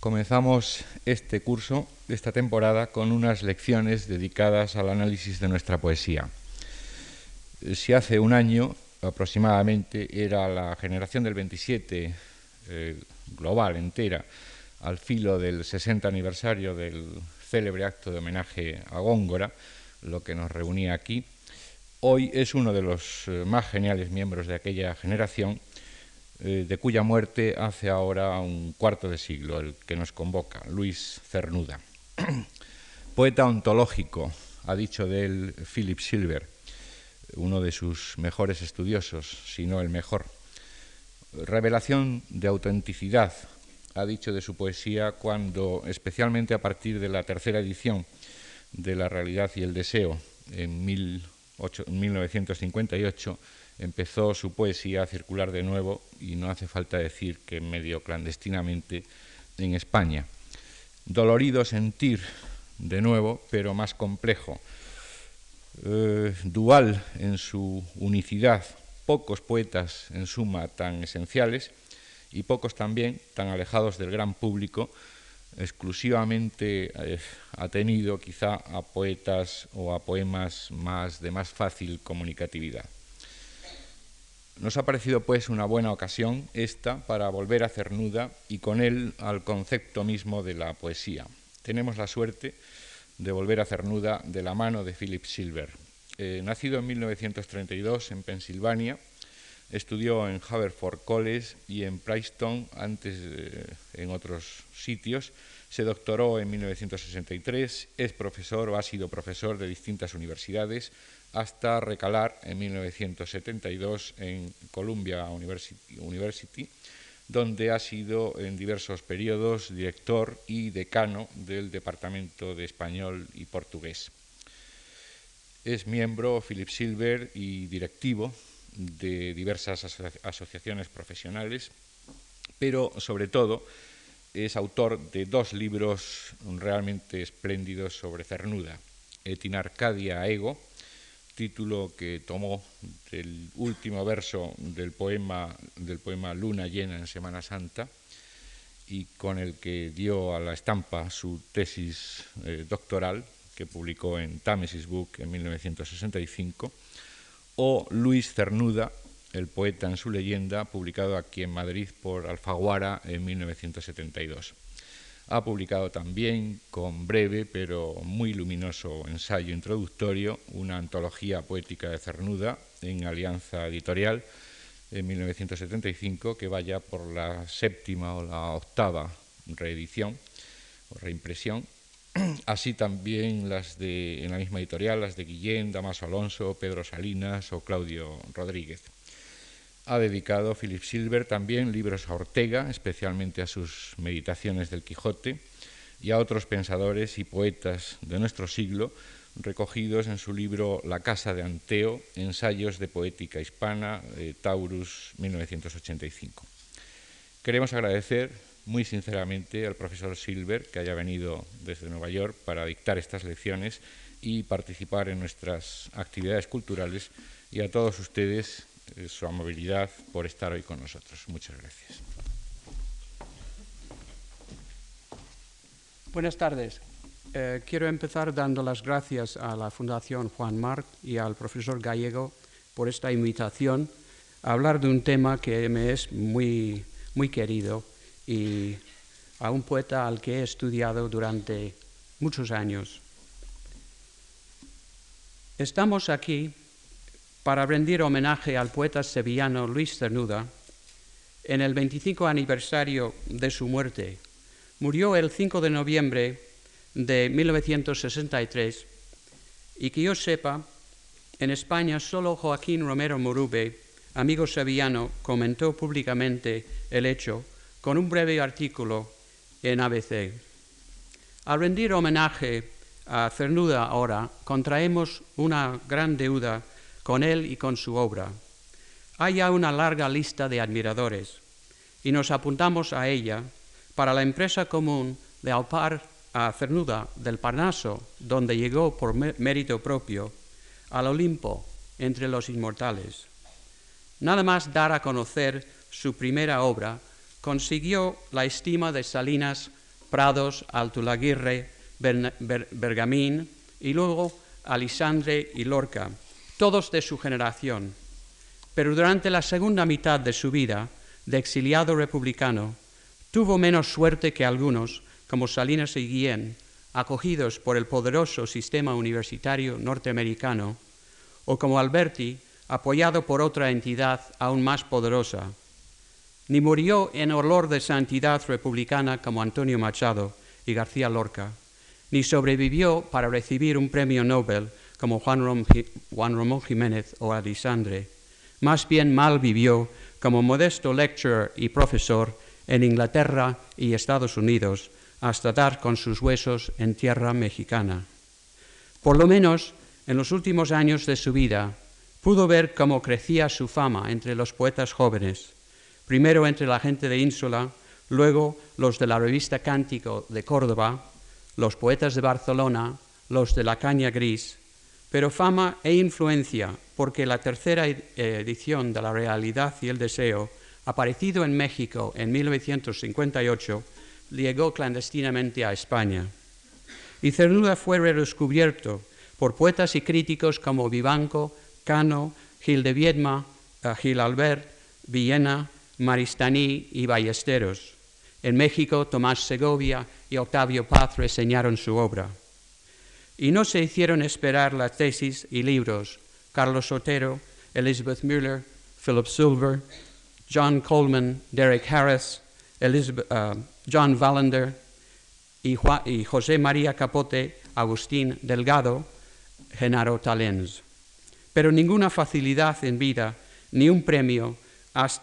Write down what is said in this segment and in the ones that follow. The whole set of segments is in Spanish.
Comenzamos este curso, esta temporada, con unas lecciones dedicadas al análisis de nuestra poesía. Si hace un año aproximadamente era la generación del 27 eh, global entera al filo del 60 aniversario del célebre acto de homenaje a Góngora, lo que nos reunía aquí, hoy es uno de los eh, más geniales miembros de aquella generación eh, de cuya muerte hace ahora un cuarto de siglo, el que nos convoca, Luis Cernuda. Poeta ontológico, ha dicho de él Philip Silver, uno de sus mejores estudiosos, si no el mejor. Revelación de autenticidad, ha dicho de su poesía cuando, especialmente a partir de la tercera edición de La realidad y el deseo, en 1958, empezó su poesía a circular de nuevo, y no hace falta decir que medio clandestinamente, en España. Dolorido sentir de nuevo, pero más complejo, eh, dual en su unicidad, pocos poetas en suma tan esenciales y pocos también tan alejados del gran público, exclusivamente eh, atenido quizá a poetas o a poemas más de más fácil comunicatividad. Nos ha parecido pues una buena ocasión esta para volver a Cernuda y con él al concepto mismo de la poesía. Tenemos la suerte de volver a Cernuda de la mano de Philip Silver. Eh, nacido en 1932 en Pensilvania, estudió en Haverford College y en Princeton, antes eh, en otros sitios. Se doctoró en 1963, es profesor o ha sido profesor de distintas universidades hasta recalar en 1972 en Columbia University, donde ha sido en diversos periodos director y decano del Departamento de Español y Portugués. Es miembro, Philip Silver, y directivo de diversas asociaciones profesionales, pero sobre todo es autor de dos libros realmente espléndidos sobre Cernuda, Et in Arcadia Ego, título que tomó del último verso del poema, del poema Luna llena en Semana Santa y con el que dio a la estampa su tesis eh, doctoral que publicó en Tamesis Book en 1965, o Luis Cernuda, el poeta en su leyenda, publicado aquí en Madrid por Alfaguara en 1972. Ha publicado también, con breve pero muy luminoso ensayo introductorio, una antología poética de Cernuda en Alianza Editorial en 1975, que vaya por la séptima o la octava reedición o reimpresión. Así también las de, en la misma editorial, las de Guillén, Damaso Alonso, Pedro Salinas o Claudio Rodríguez. Ha dedicado Philip Silver también libros a Ortega, especialmente a sus meditaciones del Quijote, y a otros pensadores y poetas de nuestro siglo, recogidos en su libro La Casa de Anteo, Ensayos de Poética Hispana, Taurus 1985. Queremos agradecer muy sinceramente al profesor Silver que haya venido desde Nueva York para dictar estas lecciones y participar en nuestras actividades culturales y a todos ustedes su amabilidad por estar hoy con nosotros. Muchas gracias. Buenas tardes. Eh, quiero empezar dando las gracias a la Fundación Juan Marc y al profesor Gallego por esta invitación a hablar de un tema que me es muy, muy querido y a un poeta al que he estudiado durante muchos años. Estamos aquí para rendir homenaje al poeta sevillano Luis Cernuda en el 25 aniversario de su muerte. Murió el 5 de noviembre de 1963 y que yo sepa, en España solo Joaquín Romero Morube, amigo sevillano, comentó públicamente el hecho con un breve artículo en ABC. Al rendir homenaje a Cernuda ahora, contraemos una gran deuda con él y con su obra. Hay ya una larga lista de admiradores y nos apuntamos a ella para la empresa común de aupar a Cernuda del Parnaso, donde llegó por mérito propio, al Olimpo entre los inmortales. Nada más dar a conocer su primera obra, consiguió la estima de Salinas Prados, Altulaguirre, Bergamín y luego Alisandre y Lorca, todos de su generación. Pero durante la segunda mitad de su vida, de exiliado republicano, tuvo menos suerte que algunos, como Salinas y Guillén, acogidos por el poderoso sistema universitario norteamericano, o como Alberti, apoyado por otra entidad aún más poderosa. Ni murió en olor de santidad republicana como Antonio Machado y García Lorca, ni sobrevivió para recibir un premio Nobel como Juan, Ramón Jiménez o Alisandre. Más bien mal vivió como modesto lecturer y profesor en Inglaterra y Estados Unidos, hasta dar con sus huesos en tierra mexicana. Por lo menos en los últimos años de su vida pudo ver cómo crecía su fama entre los poetas jóvenes, primero entre la gente de Ínsula, luego los de la revista Cántico de Córdoba, los poetas de Barcelona, los de la Caña Gris, pero fama e influencia porque la tercera edición de La Realidad y el Deseo, aparecido en México en 1958, llegó clandestinamente a España. Y Cernuda fue redescubierto por poetas y críticos como Vivanco, Cano, Gil de Viedma, eh, Gil Albert, Villena, Maristaní y Ballesteros. En México, Tomás Segovia y Octavio Paz reseñaron su obra. Y no se hicieron esperar las tesis y libros. Carlos Sotero, Elizabeth Müller, Philip Silver, John Coleman, Derek Harris, Elizabeth, uh, John Wallander y, José María Capote, Agustín Delgado, Genaro Talens. Pero ninguna facilidad en vida, ni un premio,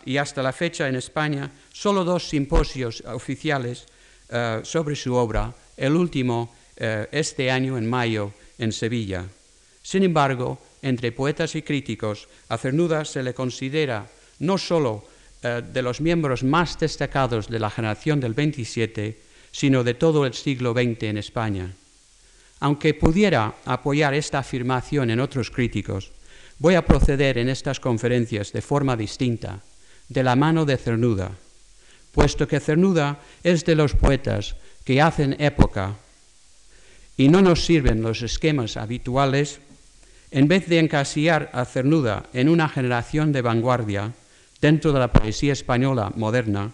y hasta la fecha en España, solo dos simposios oficiales eh, sobre su obra, el último eh, este año en mayo en Sevilla. Sin embargo, entre poetas y críticos, a Cernuda se le considera no solo eh, de los miembros más destacados de la generación del 27, sino de todo el siglo XX en España. Aunque pudiera apoyar esta afirmación en otros críticos, voy a proceder en estas conferencias de forma distinta, de la mano de Cernuda, puesto que Cernuda es de los poetas que hacen época y no nos sirven los esquemas habituales, en vez de encasillar a Cernuda en una generación de vanguardia, dentro de la poesía española moderna,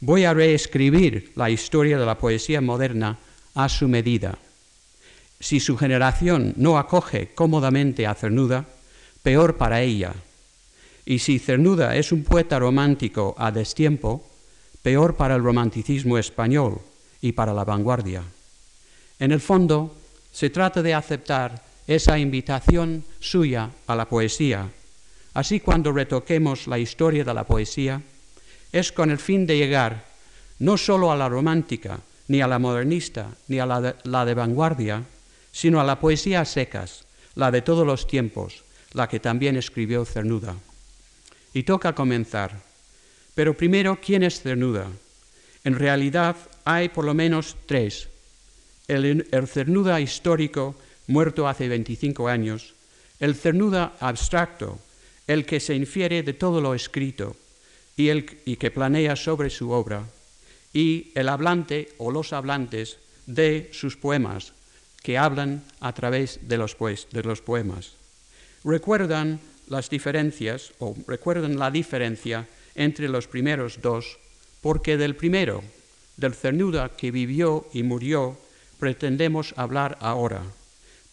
voy a reescribir la historia de la poesía moderna a su medida. Si su generación no acoge cómodamente a Cernuda, peor para ella. Y si Cernuda es un poeta romántico a destiempo, peor para el romanticismo español y para la vanguardia. En el fondo, se trata de aceptar esa invitación suya a la poesía Así cuando retoquemos la historia de la poesía, es con el fin de llegar no solo a la romántica, ni a la modernista, ni a la de, vanguardia, sino a la poesía a secas, la de todos los tiempos, la que también escribió Cernuda. Y toca comenzar. Pero primero, ¿quién es Cernuda? En realidad hay por lo menos tres. El, el Cernuda histórico, muerto hace 25 años, el Cernuda abstracto, el que se infiere de todo lo escrito y, el, que planea sobre su obra, y el hablante o los hablantes de sus poemas, que hablan a través de los, de los poemas. Recuerdan las diferencias, o recuerdan la diferencia entre los primeros dos, porque del primero, del Cernuda que vivió y murió, pretendemos hablar ahora.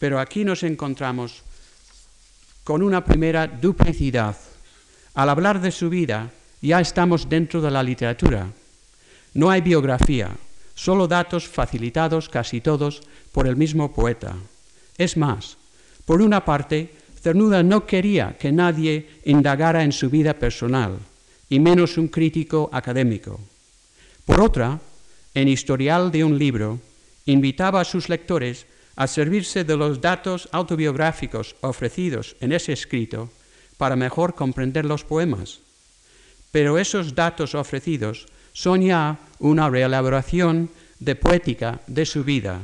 Pero aquí nos encontramos con una primera duplicidad. Al hablar de su vida, ya estamos dentro de la literatura. No hay biografía, solo datos facilitados casi todos por el mismo poeta. Es más, por una parte, Cernuda no quería que nadie indagara en su vida personal, y menos un crítico académico. Por otra, en Historial de un libro, invitaba a sus lectores a servirse de los datos autobiográficos ofrecidos en ese escrito para mejor comprender los poemas. Pero esos datos ofrecidos son ya una reelaboración de poética de su vida.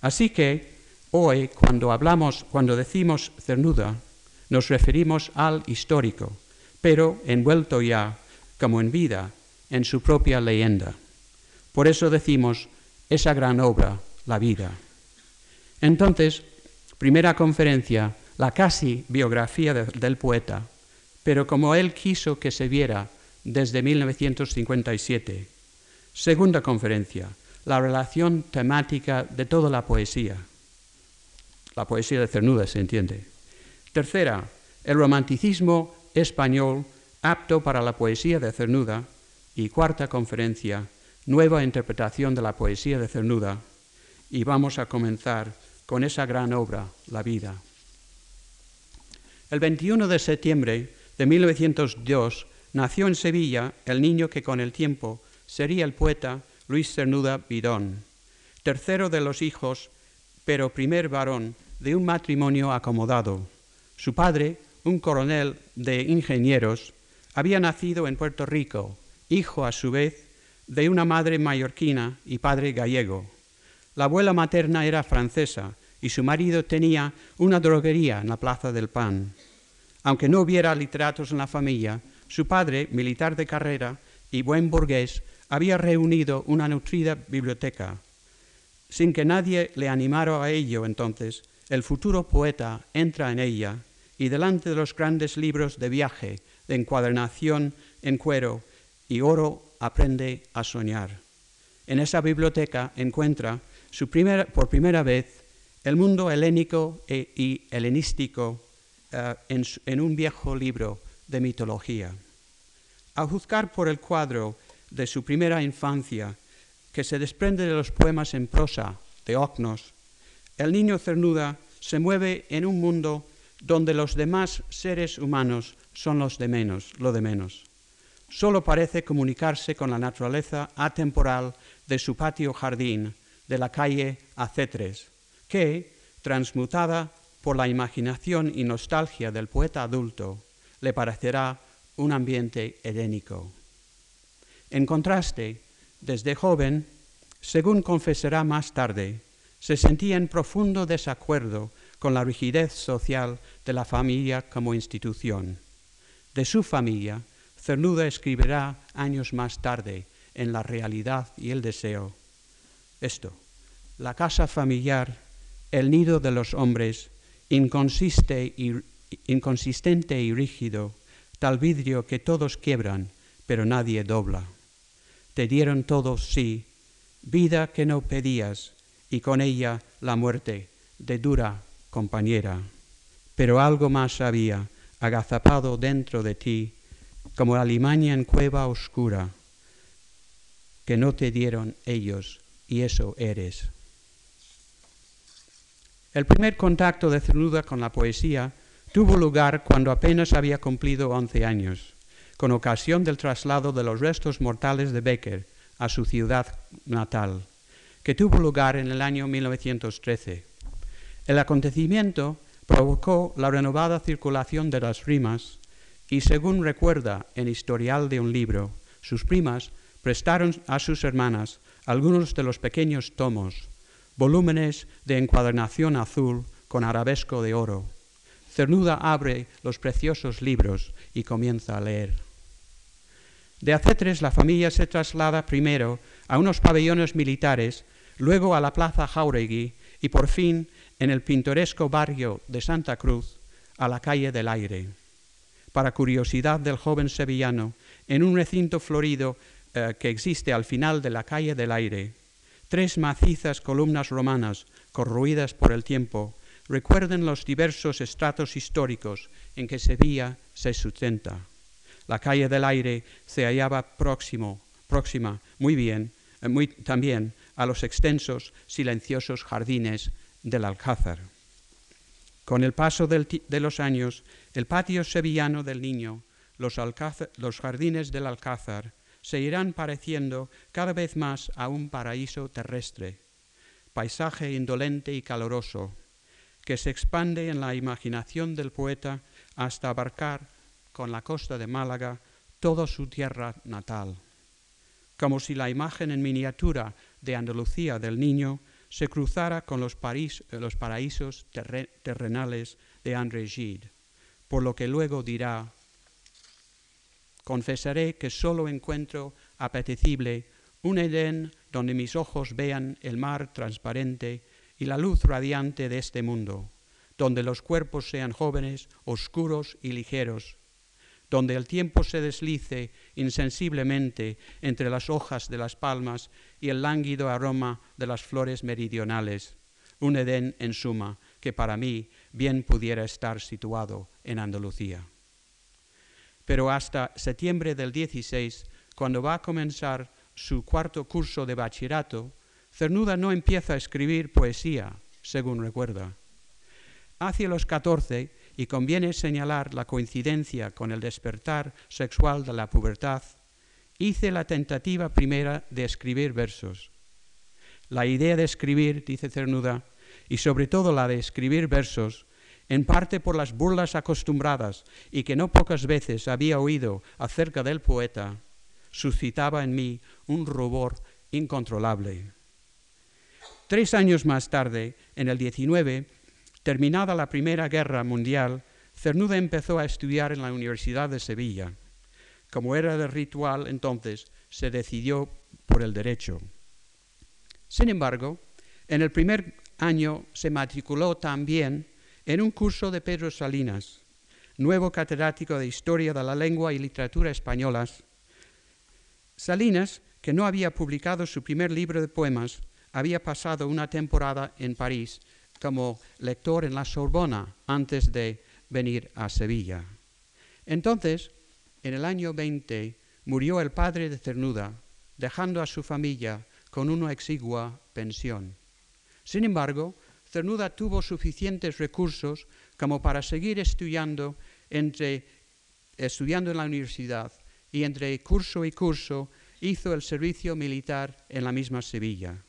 Así que hoy, cuando hablamos, cuando decimos cernuda, nos referimos al histórico, pero envuelto ya, como en vida, en su propia leyenda. Por eso decimos esa gran obra, la vida. Entonces, primera conferencia, la casi biografía del poeta, pero como él quiso que se viera desde 1957. Segunda conferencia, la relación temática de toda la poesía. La poesía de Cernuda, se entiende. Tercera, el romanticismo español apto para la poesía de Cernuda. Y cuarta conferencia, nueva interpretación de la poesía de Cernuda. Y vamos a comenzar con esa gran obra, La vida. El 21 de septiembre de 1902 nació en Sevilla el niño que con el tiempo sería el poeta Luis Cernuda Bidón, tercero de los hijos, pero primer varón de un matrimonio acomodado. Su padre, un coronel de ingenieros, había nacido en Puerto Rico, hijo a su vez de una madre mallorquina y padre gallego. La abuela materna era francesa y su marido tenía una droguería en la Plaza del Pan. Aunque no hubiera literatos en la familia, su padre, militar de carrera y buen burgués, había reunido una nutrida biblioteca. Sin que nadie le animara a ello entonces, el futuro poeta entra en ella y delante de los grandes libros de viaje, de encuadernación en cuero y oro, aprende a soñar. En esa biblioteca encuentra su por primera vez el mundo helénico e, y helenístico eh, en, un viejo libro de mitología. Al juzgar por el cuadro de su primera infancia, que se desprende de los poemas en prosa de Ocnos, el niño cernuda se mueve en un mundo donde los demás seres humanos son los de menos, lo de menos. Solo parece comunicarse con la naturaleza atemporal de su patio jardín de la calle Acetres, que, transmutada por la imaginación y nostalgia del poeta adulto, le parecerá un ambiente helénico. En contraste, desde joven, según confesará más tarde, se sentía en profundo desacuerdo con la rigidez social de la familia como institución. De su familia, Cernuda escribirá años más tarde en La realidad y el deseo. Esto, la casa familiar, el nido de los hombres, inconsistente y rígido, tal vidrio que todos quiebran, pero nadie dobla. Te dieron todos, sí, vida que no pedías, y con ella la muerte de dura compañera. Pero algo más había, agazapado dentro de ti, como la limaña en cueva oscura, que no te dieron ellos, y eso eres. El primer contacto de Cernuda con la poesía tuvo lugar cuando apenas había cumplido once años, con ocasión del traslado de los restos mortales de Becker a su ciudad natal, que tuvo lugar en el año 1913. El acontecimiento provocó la renovada circulación de las rimas y, según recuerda en Historial de un libro, sus primas prestaron a sus hermanas algunos de los pequeños tomos volúmenes de encuadernación azul con arabesco de oro. Cernuda abre los preciosos libros y comienza a leer. De Acetres la familia se traslada primero a unos pabellones militares, luego a la Plaza Jauregui y por fin, en el pintoresco barrio de Santa Cruz, a la calle del Aire. Para curiosidad del joven sevillano, en un recinto florido eh, que existe al final de la calle del Aire, Tres macizas columnas romanas, corroídas por el tiempo, recuerden los diversos estratos históricos en que Sevilla se sustenta. La calle del aire se hallaba próximo, próxima, muy bien, eh, muy, también a los extensos, silenciosos jardines del Alcázar. Con el paso de los años, el patio sevillano del Niño, los, jardines del Alcázar, se irán pareciendo cada vez más a un paraíso terrestre, paisaje indolente y caloroso, que se expande en la imaginación del poeta hasta abarcar con la costa de Málaga toda su tierra natal, como si la imagen en miniatura de Andalucía del niño se cruzara con los, los paraísos terrenales de André Gide, por lo que luego dirá Confesaré que solo encuentro apetecible un Edén donde mis ojos vean el mar transparente y la luz radiante de este mundo, donde los cuerpos sean jóvenes, oscuros y ligeros, donde el tiempo se deslice insensiblemente entre las hojas de las palmas y el lánguido aroma de las flores meridionales, un Edén en suma que para mí bien pudiera estar situado en Andalucía. Pero hasta septiembre del 16, cuando va a comenzar su cuarto curso de bachillerato, Cernuda no empieza a escribir poesía, según recuerda. Hacia los 14, y conviene señalar la coincidencia con el despertar sexual de la pubertad, hice la tentativa primera de escribir versos. La idea de escribir, dice Cernuda, y sobre todo la de escribir versos, en parte por las burlas acostumbradas y que no pocas veces había oído acerca del poeta, suscitaba en mí un rubor incontrolable. Tres años más tarde, en el 19, terminada la Primera Guerra Mundial, Cernuda empezó a estudiar en la Universidad de Sevilla. Como era de ritual entonces, se decidió por el derecho. Sin embargo, en el primer año se matriculó también en un curso de Pedro Salinas, nuevo catedrático de Historia de la Lengua y Literatura Españolas. Salinas, que no había publicado su primer libro de poemas, había pasado una temporada en París como lector en la Sorbona antes de venir a Sevilla. Entonces, en el año 20, murió el padre de Cernuda, dejando a su familia con una exigua pensión. Sin embargo, Cernuda tuvo suficientes recursos como para seguir estudiando, entre, estudiando en la universidad y entre curso y curso hizo el servicio militar en la misma Sevilla.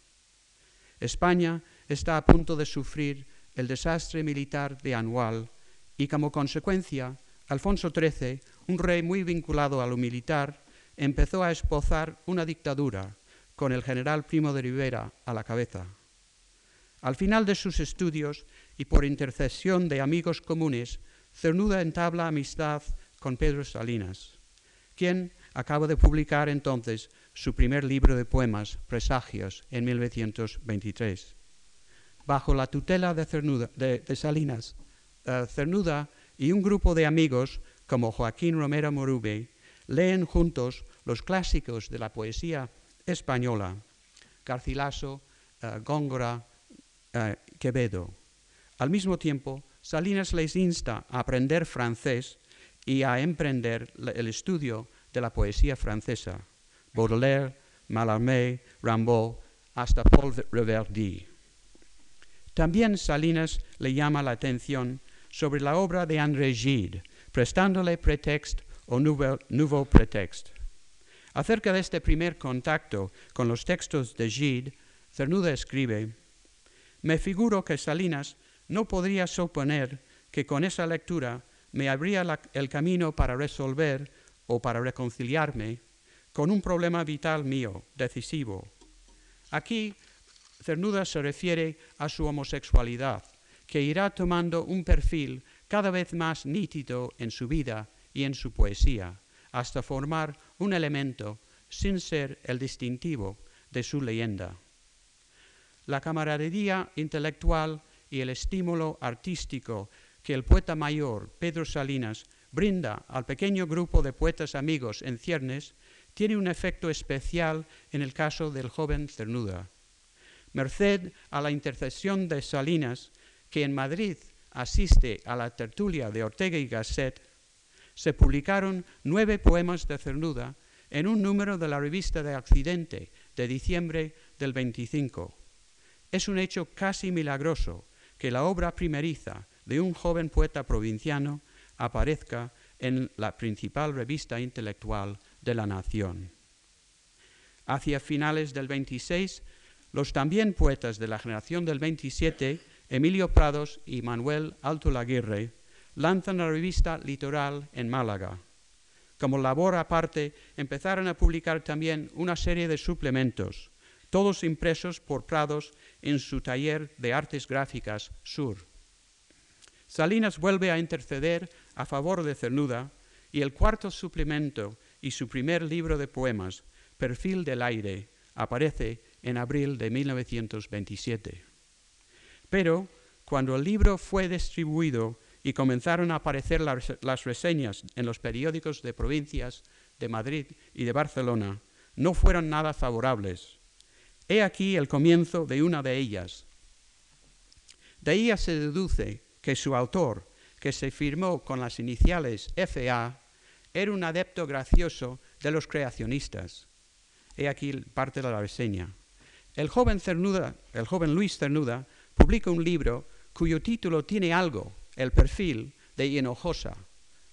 España está a punto de sufrir el desastre militar de Anual y como consecuencia, Alfonso XIII, un rey muy vinculado a lo militar, empezó a esposar una dictadura con el general Primo de Rivera a la cabeza. Al final de sus estudios y por intercesión de amigos comunes, Cernuda entabla amistad con Pedro Salinas, quien acaba de publicar entonces su primer libro de poemas, Presagios, en 1923. Bajo la tutela de, Salinas, eh, Cernuda y un grupo de amigos como Joaquín Romero Morube leen juntos los clásicos de la poesía española, Garcilaso, eh, Góngora, eh, Quevedo. Al mismo tiempo, Salinas les insta a aprender francés y a emprender el estudio de la poesía francesa, Baudelaire, Mallarmé, Rimbaud, hasta Paul Reverdy. También Salinas le llama la atención sobre la obra de André Gide, prestándole pretexto o nouveau, nouveau pretexte. Acerca de este primer contacto con los textos de Gide, Cernuda escribe, me figuro que Salinas no podría suponer que con esa lectura me abría el camino para resolver o para reconciliarme con un problema vital mío, decisivo. Aquí Cernuda se refiere a su homosexualidad, que irá tomando un perfil cada vez más nítido en su vida y en su poesía, hasta formar un elemento sin ser el distintivo de su leyenda la camaradería intelectual y el estímulo artístico que el poeta mayor Pedro Salinas brinda al pequeño grupo de poetas amigos en ciernes tiene un efecto especial en el caso del joven Cernuda. Merced a la intercesión de Salinas, que en Madrid asiste a la tertulia de Ortega y Gasset, se publicaron nueve poemas de Cernuda en un número de la revista de Accidente de diciembre del 25. Es un hecho casi milagroso que la obra primeriza de un joven poeta provinciano aparezca en la principal revista intelectual de la nación. Hacia finales del 26, los también poetas de la generación del 27, Emilio Prados y Manuel Alto Laguirre, lanzan la revista Litoral en Málaga. Como labor aparte, empezaron a publicar también una serie de suplementos, todos impresos por Prados en su taller de artes gráficas Sur. Salinas vuelve a interceder a favor de Cernuda y el cuarto suplemento y su primer libro de poemas, Perfil del Aire, aparece en abril de 1927. Pero cuando el libro fue distribuido y comenzaron a aparecer las, reseñas en los periódicos de provincias de Madrid y de Barcelona, no fueron nada favorables. He aquí el comienzo de una de ellas. De ella se deduce que su autor, que se firmó con las iniciales FA, era un adepto gracioso de los creacionistas. He aquí parte de la reseña. El joven, Cernuda, el joven Luis Cernuda publica un libro cuyo título tiene algo, el perfil, de Hinojosa,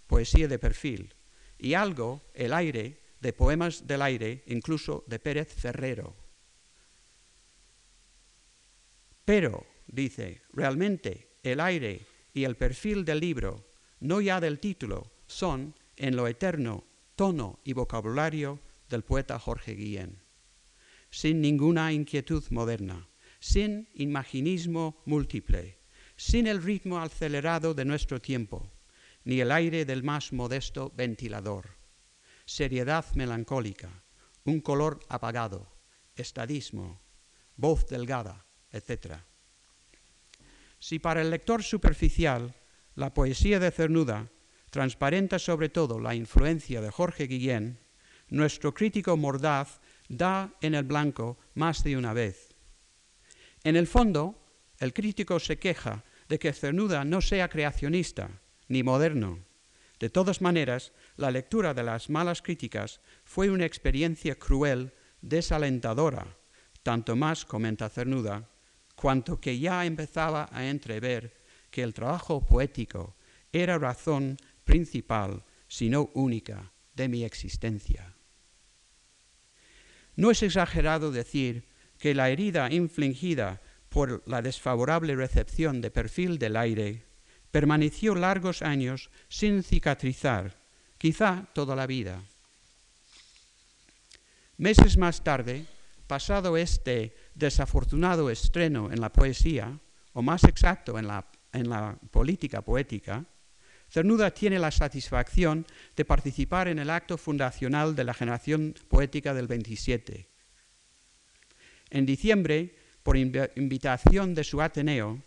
poesía de perfil, y algo, el aire, de poemas del aire, incluso de Pérez Ferrero. Pero, dice, realmente el aire y el perfil del libro, no ya del título, son, en lo eterno, tono y vocabulario del poeta Jorge Guillén, sin ninguna inquietud moderna, sin imaginismo múltiple, sin el ritmo acelerado de nuestro tiempo, ni el aire del más modesto ventilador. Seriedad melancólica, un color apagado, estadismo, voz delgada, etc. Si para el lector superficial la poesía de Cernuda transparenta sobre todo la influencia de Jorge Guillén, nuestro crítico mordaz da en el blanco más de una vez. En el fondo, el crítico se queja de que Cernuda no sea creacionista ni moderno. De todas maneras, la lectura de las malas críticas fue una experiencia cruel, desalentadora, tanto más, comenta Cernuda, cuanto que ya empezaba a entrever que el trabajo poético era razón principal, si no única, de mi existencia. No es exagerado decir que la herida infligida por la desfavorable recepción de perfil del aire, permaneció largos años sin cicatrizar, quizá toda la vida. Meses más tarde, pasado este desafortunado estreno en la poesía, o más exacto en la, política poética, Cernuda tiene la satisfacción de participar en el acto fundacional de la generación poética del 27. En diciembre por invitación de su Ateneo,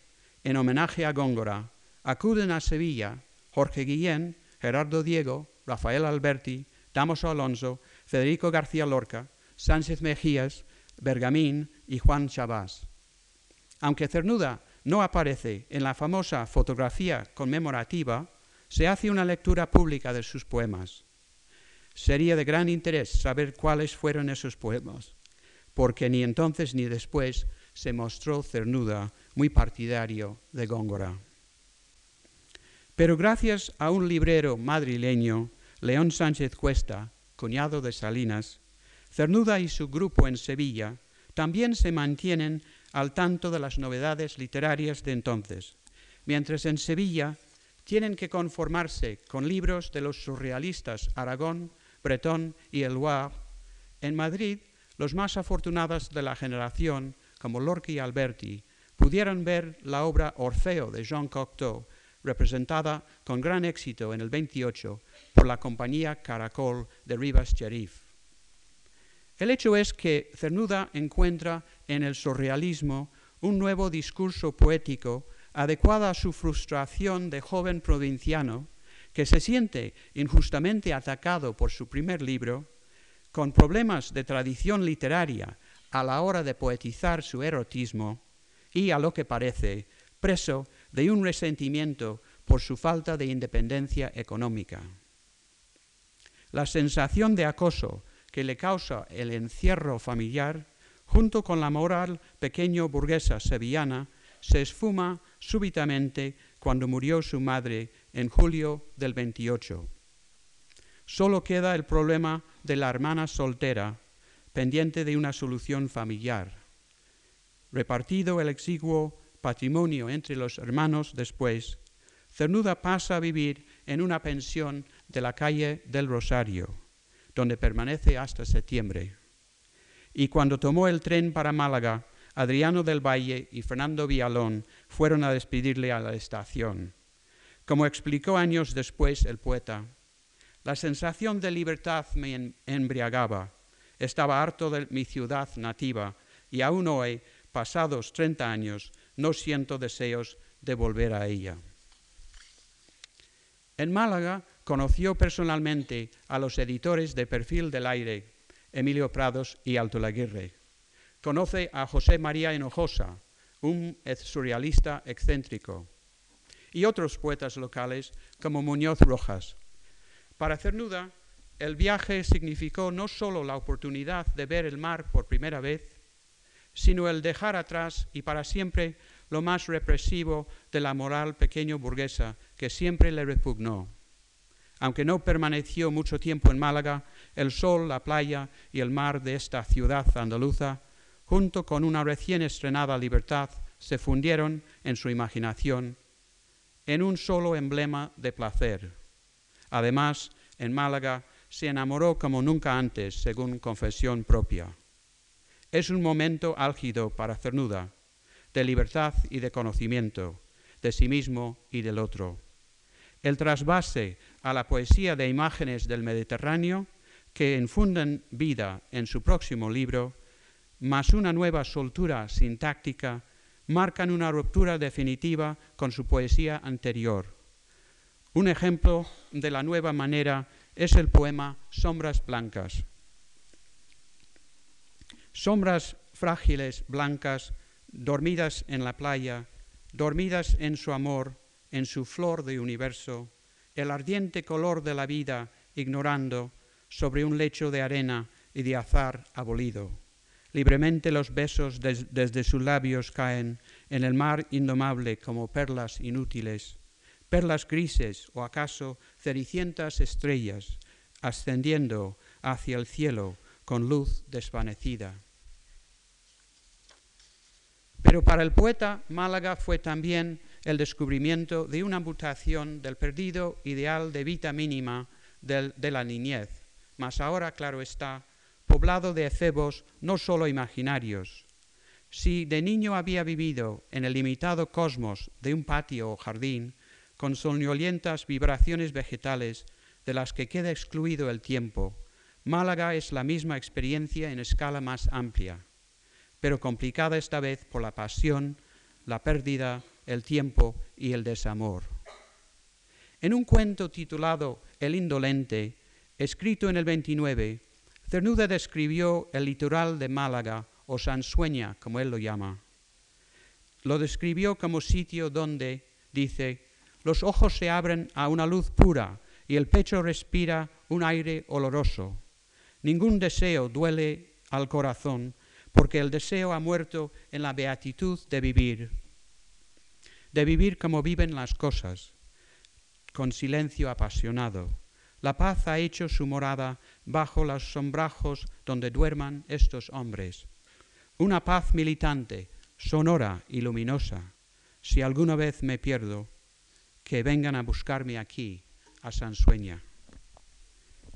en homenaje a Góngora, acuden a Sevilla Jorge Guillén, Gerardo Diego, Rafael Alberti, Damaso Alonso, Federico García Lorca, Sánchez Mejías, Bergamín y Juan Chabás. Aunque Cernuda no aparece en la famosa fotografía conmemorativa, se hace una lectura pública de sus poemas. Sería de gran interés saber cuáles fueron esos poemas, porque ni entonces ni después se mostró Cernuda muy partidario de Góngora. Pero gracias a un librero madrileño, León Sánchez Cuesta, cuñado de Salinas, Cernuda y su grupo en Sevilla también se mantienen al tanto de las novedades literarias de entonces, mientras en Sevilla tienen que conformarse con libros de los surrealistas Aragón, Bretón y Eluard, en Madrid los más afortunados de la generación como Lorca y Alberti, pudieron ver la obra Orfeo de Jean Cocteau, representada con gran éxito en el 28 por la compañía Caracol de Rivas Cherif. El hecho es que Cernuda encuentra en el surrealismo un nuevo discurso poético adecuado a su frustración de joven provinciano que se siente injustamente atacado por su primer libro, con problemas de tradición literaria a la hora de poetizar su erotismo y, a lo que parece, preso de un resentimiento por su falta de independencia económica. La sensación de acoso que le causa el encierro familiar, junto con la moral pequeño burguesa sevillana, se esfuma súbitamente cuando murió su madre en julio del 28. Solo queda el problema de la hermana soltera pendiente de una solución familiar. Repartido el exiguo patrimonio entre los hermanos después, Cernuda pasa a vivir en una pensión de la calle del Rosario, donde permanece hasta septiembre. Y cuando tomó el tren para Málaga, Adriano del Valle y Fernando Villalón fueron a despedirle a la estación. Como explicó años después el poeta, la sensación de libertad me embriagaba Estaba harto de mi ciudad nativa y aún hoy, pasados 30 años, no siento deseos de volver a ella. En Málaga conoció personalmente a los editores de Perfil del Aire, Emilio Prados y Alto Laguirre. Conoce a José María Hinojosa, un surrealista excéntrico, y otros poetas locales como Muñoz Rojas. Para Cernuda, el viaje significó no solo la oportunidad de ver el mar por primera vez, sino el dejar atrás y para siempre lo más represivo de la moral pequeño burguesa que siempre le repugnó. Aunque no permaneció mucho tiempo en Málaga, el sol, la playa y el mar de esta ciudad andaluza, junto con una recién estrenada libertad, se fundieron en su imaginación en un solo emblema de placer. Además, en Málaga se enamoró como nunca antes, según confesión propia. Es un momento álgido para Cernuda, de libertad y de conocimiento, de sí mismo y del otro. El trasvase a la poesía de imágenes del Mediterráneo, que infunden vida en su próximo libro, más una nueva soltura sintáctica, marcan una ruptura definitiva con su poesía anterior. Un ejemplo de la nueva manera es el poema Sombras Blancas. Sombras frágiles, blancas, dormidas en la playa, dormidas en su amor, en su flor de universo, el ardiente color de la vida ignorando sobre un lecho de arena y de azar abolido. Libremente los besos desde sus labios caen en el mar indomable como perlas inútiles, perlas grises o acaso cenicientas estrellas, ascendiendo hacia el cielo con luz desvanecida. Pero para el poeta, Málaga fue también el descubrimiento de una mutación del perdido ideal de vida mínima de la niñez, mas ahora, claro está, poblado de efebos no solo imaginarios. Si de niño había vivido en el limitado cosmos de un patio o jardín, con soñolientas vibraciones vegetales de las que queda excluido el tiempo, Málaga es la misma experiencia en escala más amplia pero complicada esta vez por la pasión, la pérdida, el tiempo y el desamor. En un cuento titulado El indolente, escrito en el 29, Cernuda describió el litoral de Málaga, o Sansueña, como él lo llama. Lo describió como sitio donde, dice, los ojos se abren a una luz pura y el pecho respira un aire oloroso. Ningún deseo duele al corazón, porque el deseo ha muerto en la beatitud de vivir, de vivir como viven las cosas, con silencio apasionado. La paz ha hecho su morada bajo los sombrajos donde duerman estos hombres. Una paz militante, sonora y luminosa. Si alguna vez me pierdo, que vengan a buscarme aquí, a Sansueña.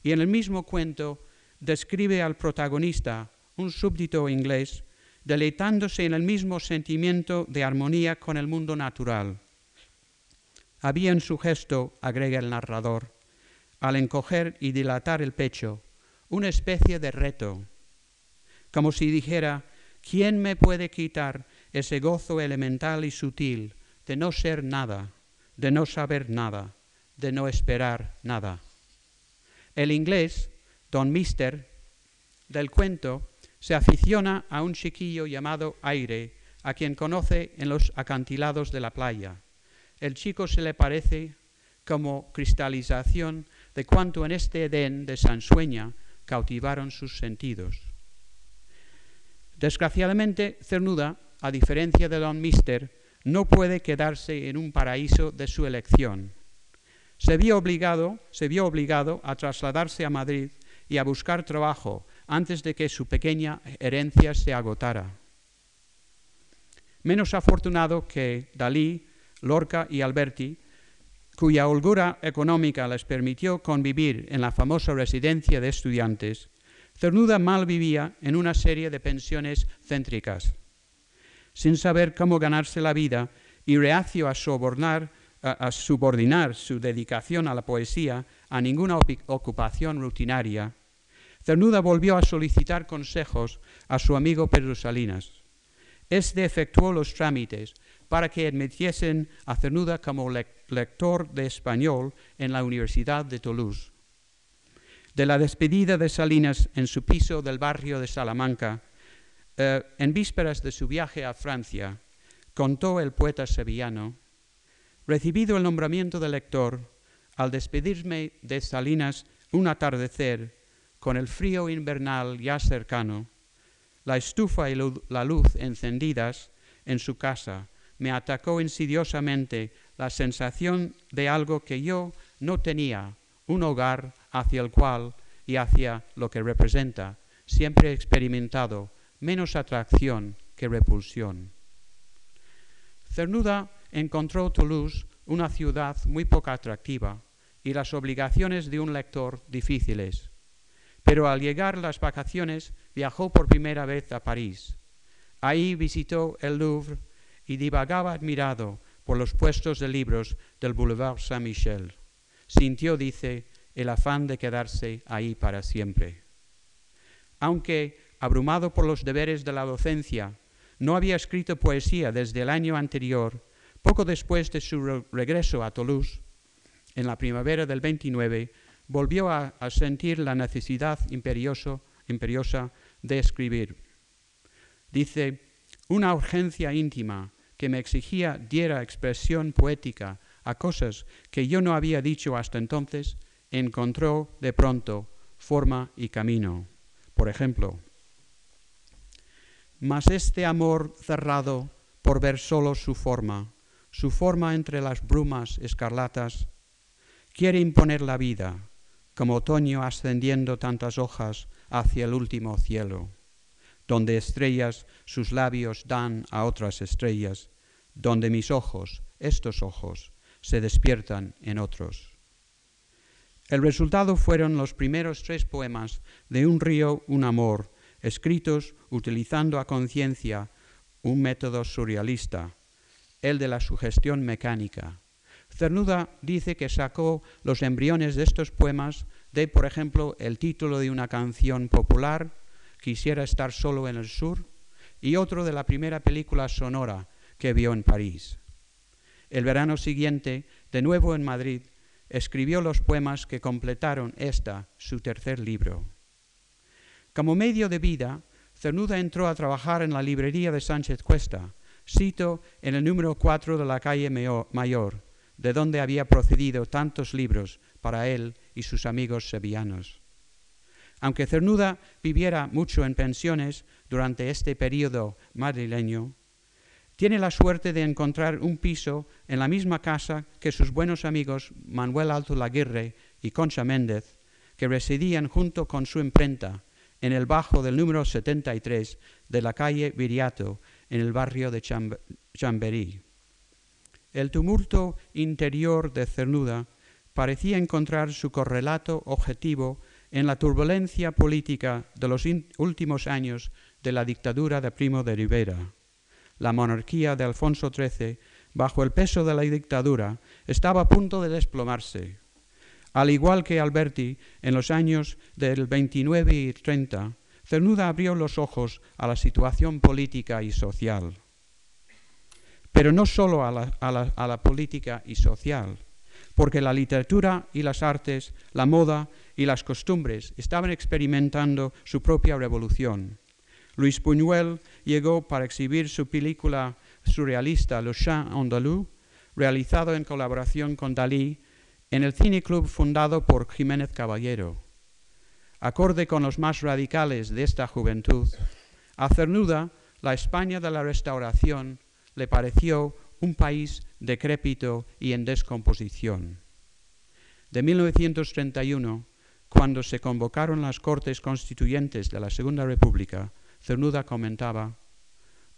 Y en el mismo cuento describe al protagonista un súbdito inglés, deleitándose en el mismo sentimiento de armonía con el mundo natural. Había en su gesto, agrega el narrador, al encoger y dilatar el pecho, una especie de reto, como si dijera, ¿quién me puede quitar ese gozo elemental y sutil de no ser nada, de no saber nada, de no esperar nada? El inglés, don Mister, del cuento, se aficiona a un chiquillo llamado Aire, a quien conoce en los acantilados de la playa. El chico se le parece como cristalización de cuanto en este Edén de Sansueña cautivaron sus sentidos. Desgraciadamente, Cernuda, a diferencia de Don Mister, no puede quedarse en un paraíso de su elección. Se vio obligado, se vio obligado a trasladarse a Madrid y a buscar trabajo antes de que su pequeña herencia se agotara. Menos afortunado que Dalí, Lorca y Alberti, cuya holgura económica les permitió convivir en la famosa residencia de estudiantes, Cernuda mal vivía en una serie de pensiones céntricas. Sin saber cómo ganarse la vida y reacio a, a subordinar su dedicación a la poesía a ninguna ocupación rutinaria, Cernuda volvió a solicitar consejos a su amigo Pedro Salinas. Este efectuó los trámites para que admitiesen a Cernuda como lector de español en la Universidad de Toulouse. De la despedida de Salinas en su piso del barrio de Salamanca, eh, en vísperas de su viaje a Francia, contó el poeta sevillano, recibido el nombramiento de lector, al despedirme de Salinas un atardecer, con el frío invernal ya cercano, la estufa y la luz encendidas en su casa, me atacó insidiosamente la sensación de algo que yo no tenía, un hogar hacia el cual y hacia lo que representa, siempre he experimentado menos atracción que repulsión. Cernuda encontró Toulouse una ciudad muy poco atractiva y las obligaciones de un lector difíciles. Pero al llegar las vacaciones viajó por primera vez a París. Ahí visitó el Louvre y divagaba admirado por los puestos de libros del Boulevard Saint-Michel. Sintió, dice, el afán de quedarse ahí para siempre. Aunque, abrumado por los deberes de la docencia, no había escrito poesía desde el año anterior, poco después de su regreso a Toulouse, en la primavera del 29, volvió a, sentir la necesidad imperiosa de escribir. Dice, una urgencia íntima que me exigía diera expresión poética a cosas que yo no había dicho hasta entonces, encontró de pronto forma y camino. Por ejemplo, mas este amor cerrado por ver solo su forma, su forma entre las brumas escarlatas, quiere imponer la vida, como otoño ascendiendo tantas hojas hacia el último cielo, donde estrellas sus labios dan a otras estrellas, donde mis ojos, estos ojos, se despiertan en otros. El resultado fueron los primeros tres poemas de Un río, un amor, escritos utilizando a conciencia un método surrealista, el de la sugestión mecánica. Cernuda dice que sacó los embriones de estos poemas de, por ejemplo, el título de una canción popular, Quisiera estar solo en el sur, y otro de la primera película sonora que vio en París. El verano siguiente, de nuevo en Madrid, escribió los poemas que completaron esta, su tercer libro. Como medio de vida, Cernuda entró a trabajar en la librería de Sánchez Cuesta, sito en el número 4 de la calle Mayor, de donde había procedido tantos libros para él y sus amigos sevillanos. Aunque Cernuda viviera mucho en pensiones durante este periodo madrileño, tiene la suerte de encontrar un piso en la misma casa que sus buenos amigos Manuel Alto Laguirre y Concha Méndez, que residían junto con su imprenta en el bajo del número 73 de la calle Viriato, en el barrio de Chamberí. El tumulto interior de Cernuda parecía encontrar su correlato objetivo en la turbulencia política de los últimos años de la dictadura de Primo de Rivera. La monarquía de Alfonso XIII, bajo el peso de la dictadura, estaba a punto de desplomarse. Al igual que Alberti, en los años del 29 y 30, Cernuda abrió los ojos a la situación política y social. Pero no solo a la, política y social, porque la literatura y las artes, la moda y las costumbres estaban experimentando su propia revolución. Luis Buñuel llegó para exhibir su película surrealista Le Chant Andalou, realizado en colaboración con Dalí en el Cine Club fundado por Jiménez Caballero. Acorde con los más radicales de esta juventud, a Cernuda la España de la Restauración le pareció un país decrépito y en descomposición. De 1931, cuando se convocaron las Cortes Constituyentes de la Segunda República, Cernuda comentaba,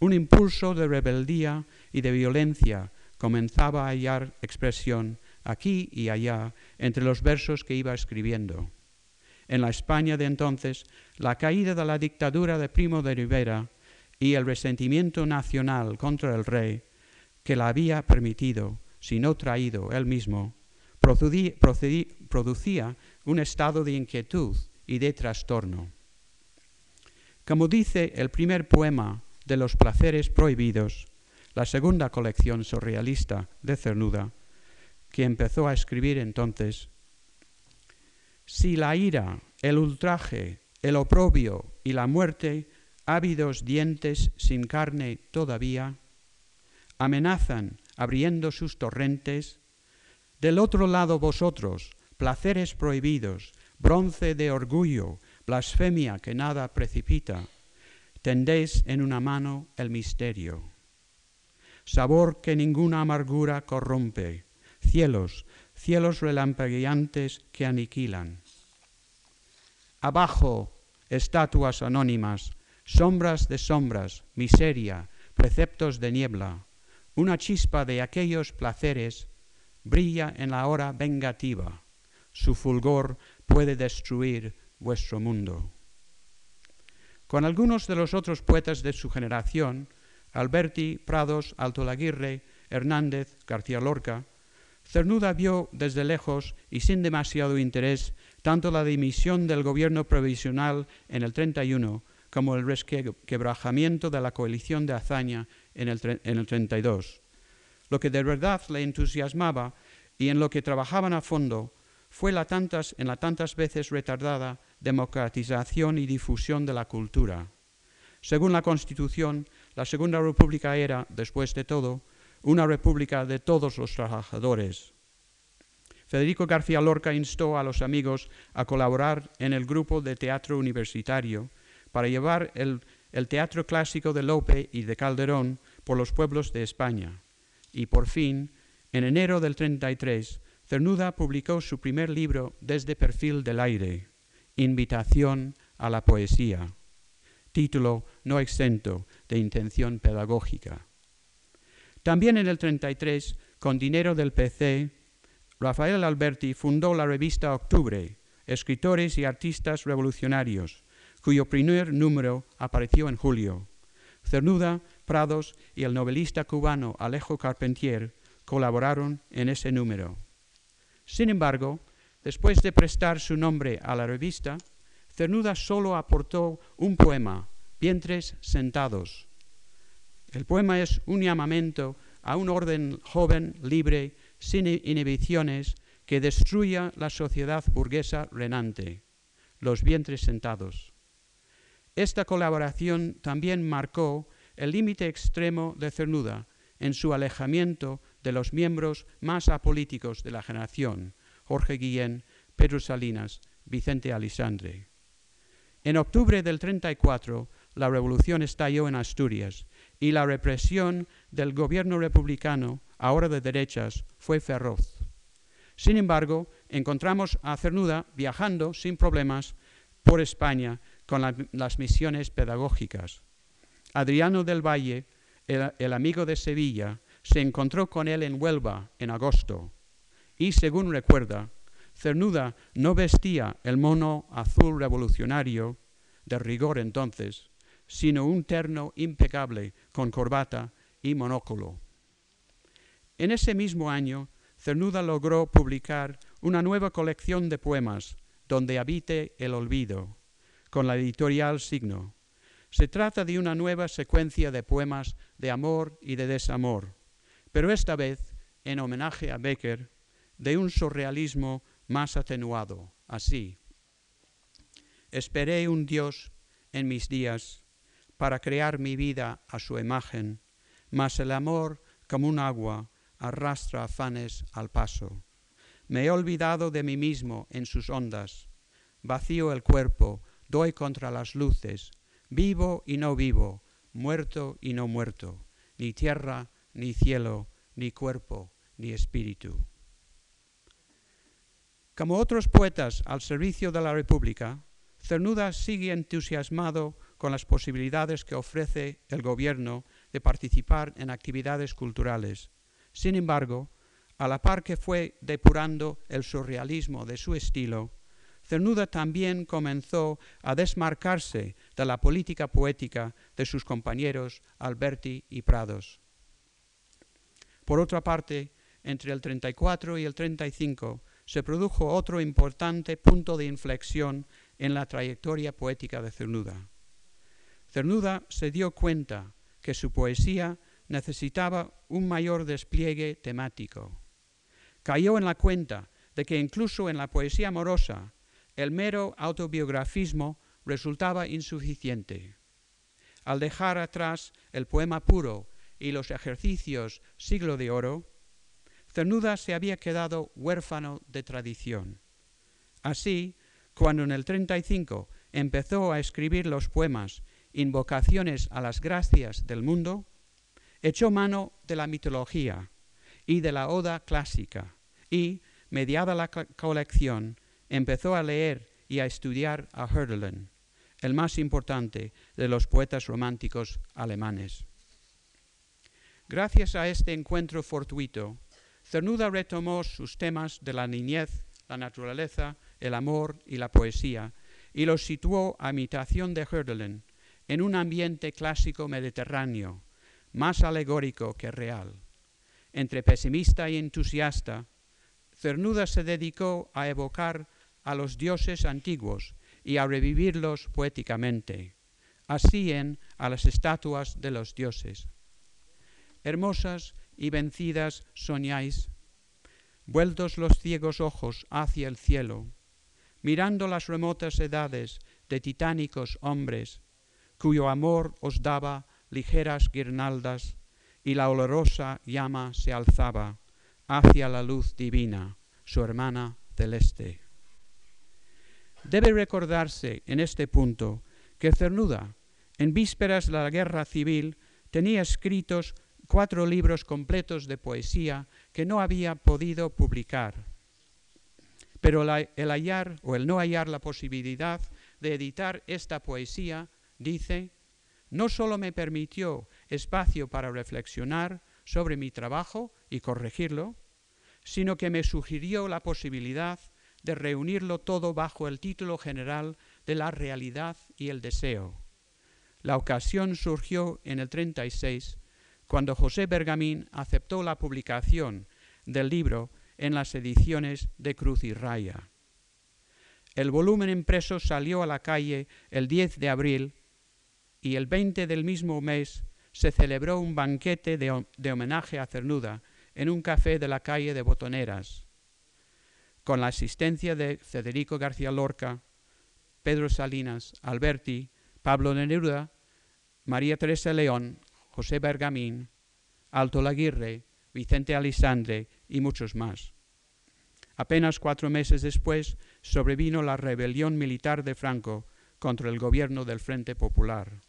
un impulso de rebeldía y de violencia comenzaba a hallar expresión aquí y allá, entre los versos que iba escribiendo. En la España de entonces, la caída de la dictadura de Primo de Rivera y el resentimiento nacional contra el rey, que la había permitido, si no traído él mismo, producía un estado de inquietud y de trastorno. Como dice el primer poema de los placeres prohibidos, la segunda colección surrealista de Cernuda, que empezó a escribir entonces, si la ira, el ultraje, el oprobio y la muerte, ávidos dientes sin carne todavía, amenazan abriendo sus torrentes, del otro lado vosotros, placeres prohibidos, bronce de orgullo, blasfemia que nada precipita, tendéis en una mano el misterio. Sabor que ninguna amargura corrompe, cielos, cielos relampagueantes que aniquilan. Abajo, estatuas anónimas, sombras de sombras, miseria, preceptos de niebla, una chispa de aquellos placeres brilla en la hora vengativa, su fulgor puede destruir vuestro mundo. Con algunos de los otros poetas de su generación, Alberti, Prados, Alto Laguirre, Hernández, García Lorca, Cernuda vio desde lejos y sin demasiado interés tanto la dimisión del gobierno provisional en el 31 como el resquebrajamiento de la coalición de hazaña en el, en el 32. Lo que de verdad le entusiasmaba y en lo que trabajaban a fondo fue la tantas, en la tantas veces retardada democratización y difusión de la cultura. Según la Constitución, la Segunda República era, después de todo, una república de todos los trabajadores. Federico García Lorca instó a los amigos a colaborar en el grupo de teatro universitario para llevar el, teatro clásico de Lope y de Calderón por los pueblos de España. Y por fin, en enero del 33, Cernuda publicó su primer libro desde Perfil del Aire, Invitación a la Poesía, título no exento de intención pedagógica. También en el 33, con dinero del PC, Rafael Alberti fundó la revista Octubre, Escritores y Artistas Revolucionarios, cuyo primer número apareció en julio. Cernuda, Prados y el novelista cubano Alejo Carpentier colaboraron en ese número. Sin embargo, después de prestar su nombre a la revista, Cernuda solo aportó un poema, Vientres sentados. El poema es un llamamiento a un orden joven, libre, sin inhibiciones, que destruya la sociedad burguesa renante, los vientres sentados. Esta colaboración también marcó el límite extremo de Cernuda en su alejamiento de los miembros más apolíticos de la generación, Jorge Guillén, Pedro Salinas, Vicente Alisandre. En octubre del 34, la revolución estalló en Asturias y la represión del gobierno republicano, ahora de derechas, fue feroz. Sin embargo, encontramos a Cernuda viajando sin problemas por España con las misiones pedagógicas. Adriano del Valle, el amigo de Sevilla, se encontró con él en Huelva en agosto y, según recuerda, Cernuda no vestía el mono azul revolucionario, de rigor entonces, sino un terno impecable con corbata y monóculo. En ese mismo año, Cernuda logró publicar una nueva colección de poemas, Donde habite el olvido, con la editorial Signo. Se trata de una nueva secuencia de poemas de amor y de desamor, pero esta vez en homenaje a Becker, de un surrealismo más atenuado, así. Esperé un Dios en mis días para crear mi vida a su imagen, mas el amor, como un agua, arrastra afanes al paso. Me he olvidado de mí mismo en sus ondas, vacío el cuerpo, doy contra las luces, vivo y no vivo, muerto y no muerto, ni tierra ni cielo, ni cuerpo, ni espíritu. Como otros poetas al servicio de la República, Cernuda sigue entusiasmado con las posibilidades que ofrece el gobierno de participar en actividades culturales. Sin embargo, a la par que fue depurando el surrealismo de su estilo, Cernuda también comenzó a desmarcarse de la política poética de sus compañeros Alberti y Prados. Por otra parte, entre el 34 y el 35 se produjo otro importante punto de inflexión en la trayectoria poética de Cernuda. Cernuda se dio cuenta que su poesía necesitaba un mayor despliegue temático. Cayó en la cuenta de que incluso en la poesía amorosa el mero autobiografismo resultaba insuficiente. Al dejar atrás el poema puro y los ejercicios siglo de oro, Cernuda se había quedado huérfano de tradición. Así, cuando en el 35 empezó a escribir los poemas Invocaciones a las Gracias del Mundo, echó mano de la mitología y de la oda clásica y, mediada la colección, empezó a leer y a estudiar a Hölderlin, el más importante de los poetas románticos alemanes. Gracias a este encuentro fortuito, Cernuda retomó sus temas de la niñez, la naturaleza, el amor y la poesía, y los situó a imitación de Hölderlin en un ambiente clásico mediterráneo, más alegórico que real. Entre pesimista y entusiasta, Cernuda se dedicó a evocar a los dioses antiguos y a revivirlos poéticamente, así en a las estatuas de los dioses. Hermosas y vencidas soñáis, vueltos los ciegos ojos hacia el cielo, mirando las remotas edades de titánicos hombres, cuyo amor os daba ligeras guirnaldas, y la olorosa llama se alzaba hacia la luz divina, su hermana celeste. Debe recordarse en este punto que Cernuda, en vísperas de la guerra civil, tenía escritos cuatro libros completos de poesía que no había podido publicar. Pero el hallar o el no hallar la posibilidad de editar esta poesía, dice, no solo me permitió espacio para reflexionar sobre mi trabajo y corregirlo, sino que me sugirió la posibilidad de reunirlo todo bajo el título general de la realidad y el deseo. La ocasión surgió en el 36, cuando José Bergamín aceptó la publicación del libro en las ediciones de Cruz y Raya. El volumen impreso salió a la calle el 10 de abril y el 20 del mismo mes se celebró un banquete de, homenaje a Cernuda en un café de la calle de Botoneras con la asistencia de Federico García Lorca, Pedro Salinas, Alberti, Pablo Neruda, María Teresa León, José Bergamín, Alto Laguirre, Vicente Alisandre y muchos más. Apenas cuatro meses después sobrevino la rebelión militar de Franco contra el gobierno del Frente Popular.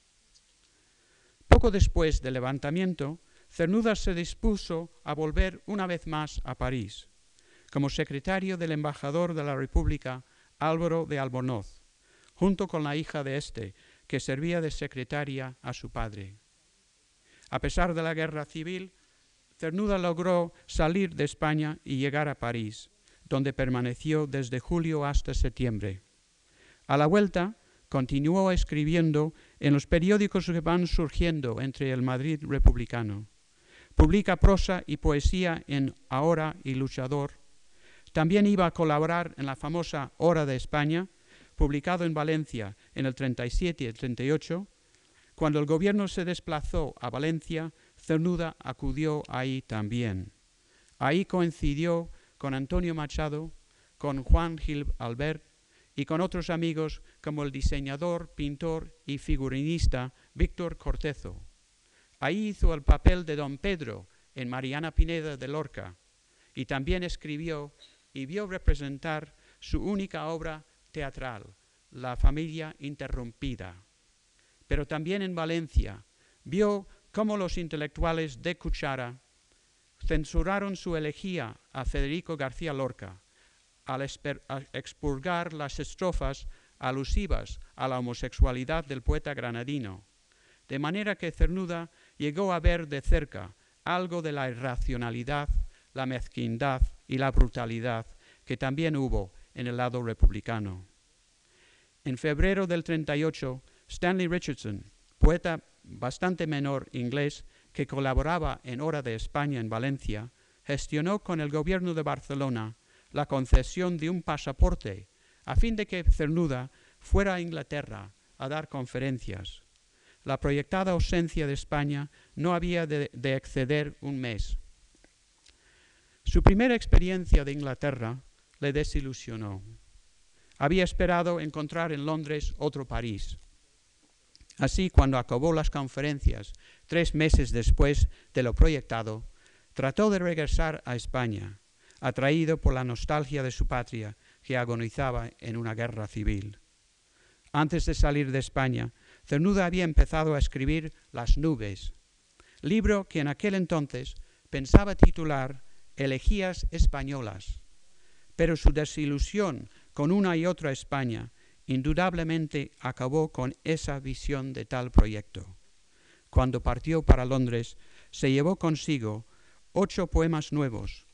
Poco después del levantamiento, Cernuda se dispuso a volver una vez más a París como secretario del embajador de la República Álvaro de Albornoz, junto con la hija de éste, que servía de secretaria a su padre. A pesar de la guerra civil, Cernuda logró salir de España y llegar a París, donde permaneció desde julio hasta septiembre. A la vuelta, continuó escribiendo en los periódicos que van surgiendo entre el Madrid republicano. Publica prosa y poesía en Ahora y Luchador, también iba a colaborar en la famosa Hora de España, publicado en Valencia en el 37 y el 38. Cuando el gobierno se desplazó a Valencia, Cernuda acudió ahí también. Ahí coincidió con Antonio Machado, con Juan Gil Albert y con otros amigos como el diseñador, pintor y figurinista Víctor Cortezo. Ahí hizo el papel de don Pedro en Mariana Pineda de Lorca y también escribió y vio representar su única obra teatral, La familia interrumpida. Pero también en Valencia vio cómo los intelectuales de Cuchara censuraron su elegía a Federico García Lorca al expurgar las estrofas alusivas a la homosexualidad del poeta granadino, de manera que Cernuda llegó a ver de cerca algo de la irracionalidad, la mezquindad y la brutalidad que también hubo en el lado republicano. En febrero del 38, Stanley Richardson, poeta bastante menor inglés que colaboraba en Hora de España en Valencia, gestionó con el gobierno de Barcelona la concesión de un pasaporte a fin de que Cernuda fuera a Inglaterra a dar conferencias. La proyectada ausencia de España no había de, de exceder un mes. Su primera experiencia de Inglaterra le desilusionó. Había esperado encontrar en Londres otro París. Así, cuando acabó las conferencias, tres meses después de lo proyectado, trató de regresar a España, atraído por la nostalgia de su patria que agonizaba en una guerra civil. Antes de salir de España, Cernuda había empezado a escribir Las nubes, libro que en aquel entonces pensaba titular Elegías españolas, pero su desilusión con una y otra España indudablemente acabó con esa visión de tal proyecto. Cuando partió para Londres, se llevó consigo ocho poemas nuevos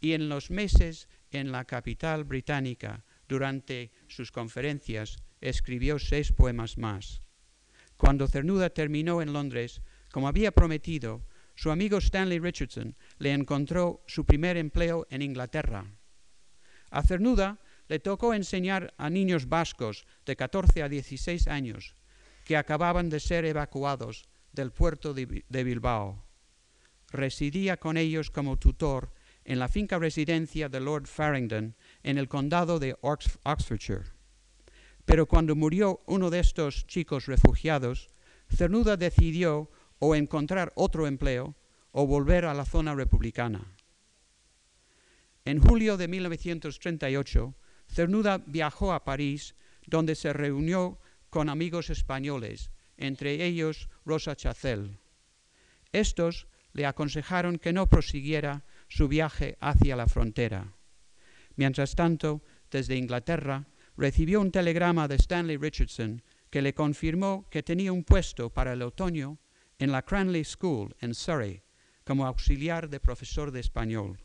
y en los meses en la capital británica, durante sus conferencias, escribió seis poemas más. Cuando Cernuda terminó en Londres, como había prometido, su amigo Stanley Richardson le encontró su primer empleo en Inglaterra. A Cernuda le tocó enseñar a niños vascos de 14 a 16 años que acababan de ser evacuados del puerto de Bilbao. Residía con ellos como tutor en la finca residencia de Lord Farringdon en el condado de Oxfordshire. Pero cuando murió uno de estos chicos refugiados, Cernuda decidió o encontrar otro empleo o volver a la zona republicana. En julio de 1938, Cernuda viajó a París, donde se reunió con amigos españoles, entre ellos Rosa Chacel. Estos le aconsejaron que no prosiguiera su viaje hacia la frontera. Mientras tanto, desde Inglaterra, recibió un telegrama de Stanley Richardson que le confirmó que tenía un puesto para el otoño en la Cranley School en Surrey como auxiliar de profesor de español.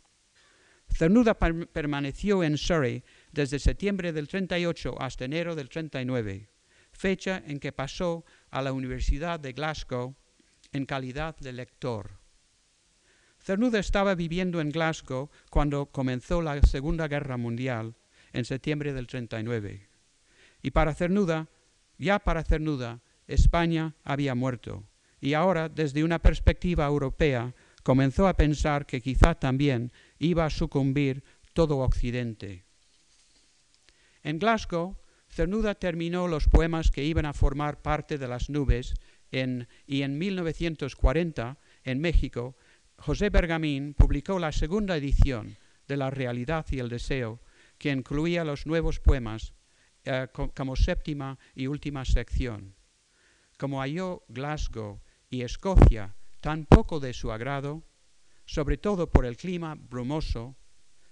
Cernuda permaneció en Surrey desde septiembre del 38 hasta enero del 39, fecha en que pasó a la Universidad de Glasgow en calidad de lector. Cernuda estaba viviendo en Glasgow cuando comenzó la Segunda Guerra Mundial en septiembre del 39. Y para Cernuda, ya para Cernuda, España había muerto. Y ahora, desde una perspectiva europea, comenzó a pensar que quizá también iba a sucumbir todo Occidente. En Glasgow, Cernuda terminó los poemas que iban a formar parte de las nubes y en 1940, en México, José Bergamín publicó la segunda edición de La realidad y el deseo, que incluía los nuevos poemas eh, como séptima y última sección. Como halló Glasgow y Escocia tan poco de su agrado, sobre todo por el clima brumoso,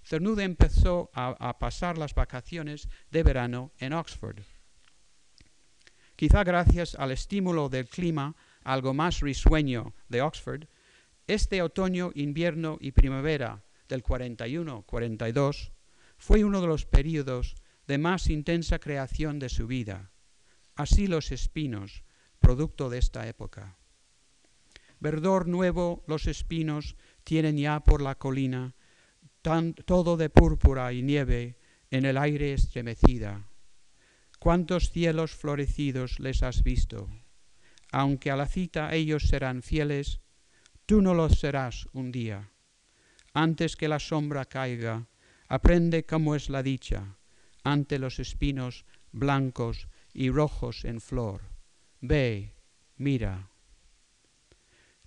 Cernuda empezó a, pasar las vacaciones de verano en Oxford. Quizá gracias al estímulo del clima algo más risueño de Oxford, este otoño, invierno y primavera del 41-42 fue uno de los periodos de más intensa creación de su vida. Así los espinos, producto de esta época. Verdor nuevo los espinos tienen ya por la colina, todo de púrpura y nieve en el aire estremecida. ¿Cuántos cielos florecidos les has visto? Aunque a la cita ellos serán fieles, tú no los serás un día. Antes que la sombra caiga, aprende cómo es la dicha ante los espinos blancos y rojos en flor. Ve, mira.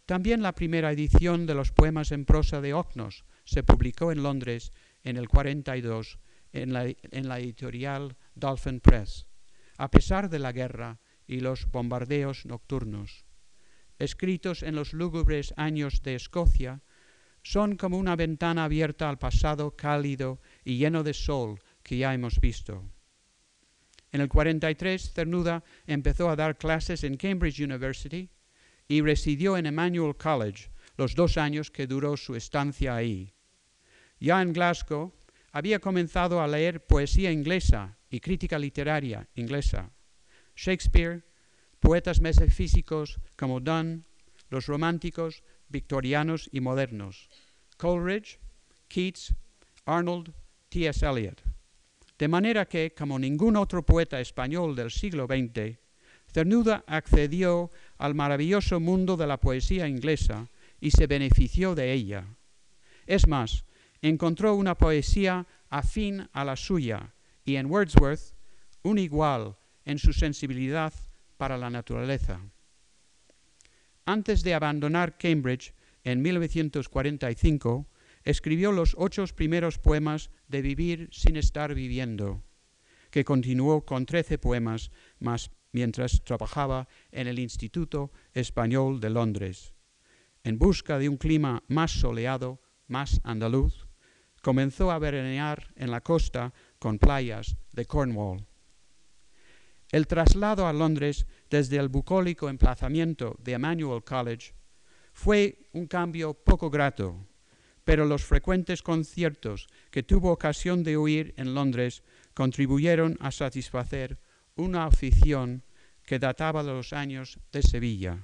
También la primera edición de los poemas en prosa de Ocnos se publicó en Londres en el 42 en la, en la editorial Dolphin Press, a pesar de la guerra y los bombardeos nocturnos. Escritos en los lúgubres años de Escocia, son como una ventana abierta al pasado cálido y lleno de sol que ya hemos visto. En el 43, Cernuda empezó a dar clases en Cambridge University y residió en Emmanuel College los dos años que duró su estancia ahí. Ya en Glasgow había comenzado a leer poesía inglesa y crítica literaria inglesa, Shakespeare, poetas metafísicos como Donne, los románticos victorianos y modernos, Coleridge, Keats, Arnold, T.S. Eliot. De manera que, como ningún otro poeta español del siglo XX, Cernuda accedió al maravilloso mundo de la poesía inglesa y se benefició de ella. Es más, encontró una poesía afín a la suya y en Wordsworth un igual en su sensibilidad para la naturaleza. Antes de abandonar Cambridge en 1945, escribió los ocho primeros poemas de Vivir sin estar viviendo, que continuó con trece poemas más mientras trabajaba en el Instituto Español de Londres. En busca de un clima más soleado, más andaluz, comenzó a veranear en la costa con playas de Cornwall. El traslado a Londres desde el bucólico emplazamiento de Emmanuel College fue un cambio poco grato, pero los frecuentes conciertos que tuvo ocasión de oír en Londres contribuyeron a satisfacer una afición que databa de los años de Sevilla.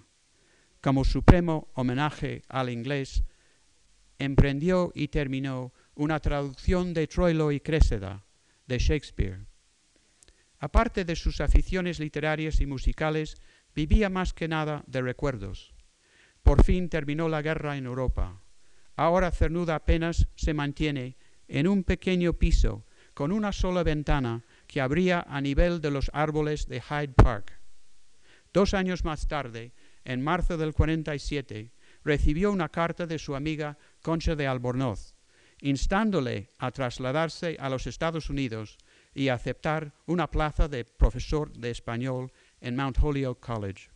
Como supremo homenaje al inglés, emprendió y terminó una traducción de Troilo y Crésida de Shakespeare. Aparte de sus aficiones literarias y musicales, vivía más que nada de recuerdos. Por fin terminó la guerra en Europa. Ahora Cernuda apenas se mantiene en un pequeño piso con una sola ventana que abría a nivel de los árboles de Hyde Park. Dos años más tarde, en marzo del 47, recibió una carta de su amiga Concha de Albornoz, instándole a trasladarse a los Estados Unidos y aceptar una plaza de profesor de español en Mount Holyoke College.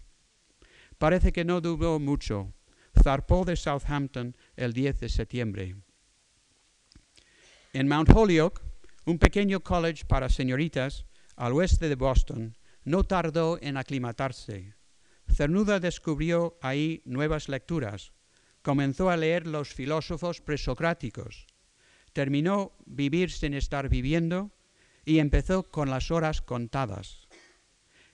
Parece que no dudó mucho. Zarpó de Southampton el 10 de septiembre. En Mount Holyoke, un pequeño college para señoritas al oeste de Boston, no tardó en aclimatarse. Cernuda descubrió ahí nuevas lecturas. Comenzó a leer los filósofos presocráticos. Terminó Vivir sin estar viviendo y empezó con las horas contadas.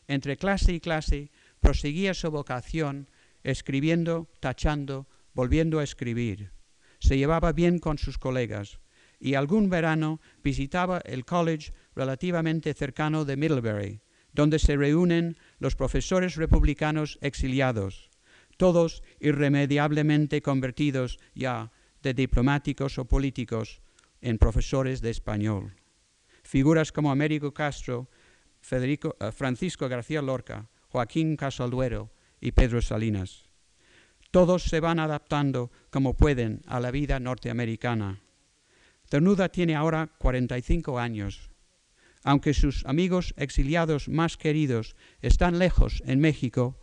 Entre clase y clase proseguía su vocación escribiendo, tachando, volviendo a escribir. Se llevaba bien con sus colegas y algún verano visitaba el college relativamente cercano de Middlebury, donde se reúnen los profesores republicanos exiliados, todos irremediablemente convertidos ya de diplomáticos o políticos en profesores de español figuras como Américo Castro, eh, Francisco García Lorca, Joaquín Casalduero y Pedro Salinas. Todos se van adaptando como pueden a la vida norteamericana. Cernuda tiene ahora 45 años. Aunque sus amigos exiliados más queridos están lejos en México,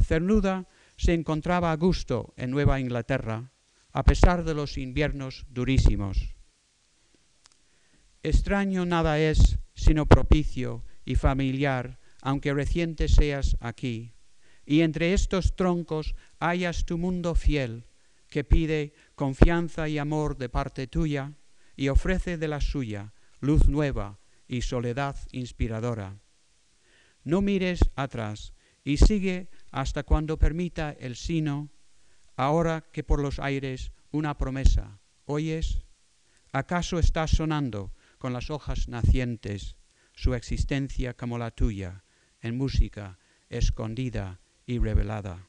Cernuda se encontraba a gusto en Nueva Inglaterra, a pesar de los inviernos durísimos. Extraño nada es, sino propicio y familiar, aunque reciente seas aquí. Y entre estos troncos hallas tu mundo fiel, que pide confianza y amor de parte tuya, y ofrece de la suya luz nueva y soledad inspiradora. No mires atrás y sigue hasta cuando permita el sino, ahora que por los aires una promesa. ¿Oyes? ¿Acaso está sonando con las hojas nacientes, su existencia como la tuya, en música escondida y revelada.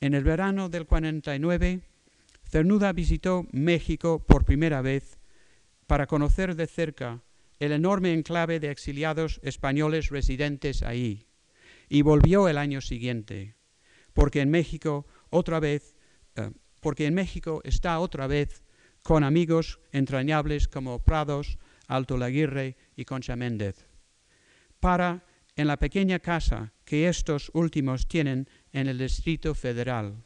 En el verano del 49, Cernuda visitó México por primera vez para conocer de cerca el enorme enclave de exiliados españoles residentes ahí, y volvió el año siguiente, porque en México otra vez, eh, porque en México está otra vez con amigos entrañables como Prados, Alto Laguirre y Concha Méndez, para en la pequeña casa que estos últimos tienen en el Distrito Federal.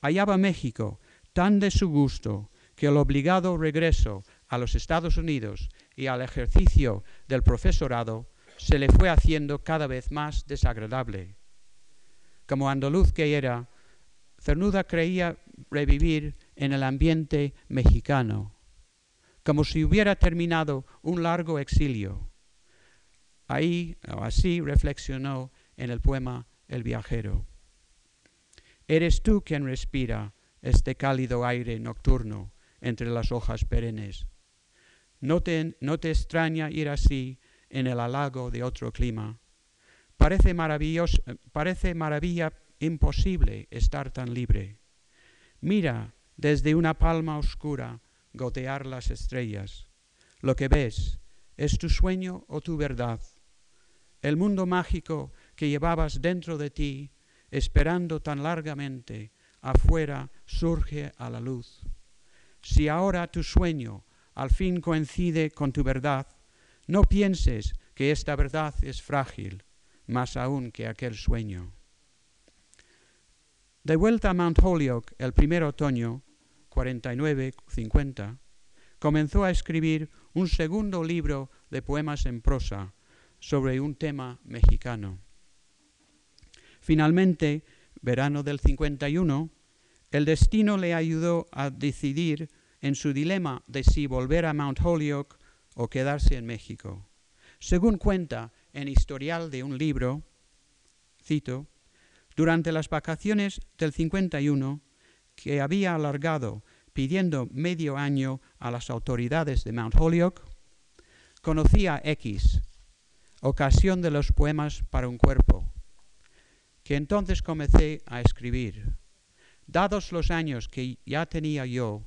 Allá va México, tan de su gusto que el obligado regreso a los Estados Unidos y al ejercicio del profesorado se le fue haciendo cada vez más desagradable. Como andaluz que era, Cernuda creía revivir en el ambiente mexicano, como si hubiera terminado un largo exilio. Ahí, así reflexionó en el poema El viajero. Eres tú quien respira este cálido aire nocturno entre las hojas perennes. No te, no te extraña ir así en el halago de otro clima. Parece, parece maravilla imposible estar tan libre. Mira desde una palma oscura gotear las estrellas. Lo que ves es tu sueño o tu verdad. El mundo mágico que llevabas dentro de ti, esperando tan largamente, afuera surge a la luz. Si ahora tu sueño al fin coincide con tu verdad, no pienses que esta verdad es frágil, más aún que aquel sueño. De vuelta a Mount Holyoke el primer otoño, 49-50, comenzó a escribir un segundo libro de poemas en prosa sobre un tema mexicano. Finalmente, verano del 51, el destino le ayudó a decidir en su dilema de si volver a Mount Holyoke o quedarse en México. Según cuenta en Historial de un libro, cito, durante las vacaciones del 51, que había alargado pidiendo medio año a las autoridades de Mount Holyoke, conocí a X, ocasión de los poemas para un cuerpo, que entonces comencé a escribir. Dados los años que ya tenía yo,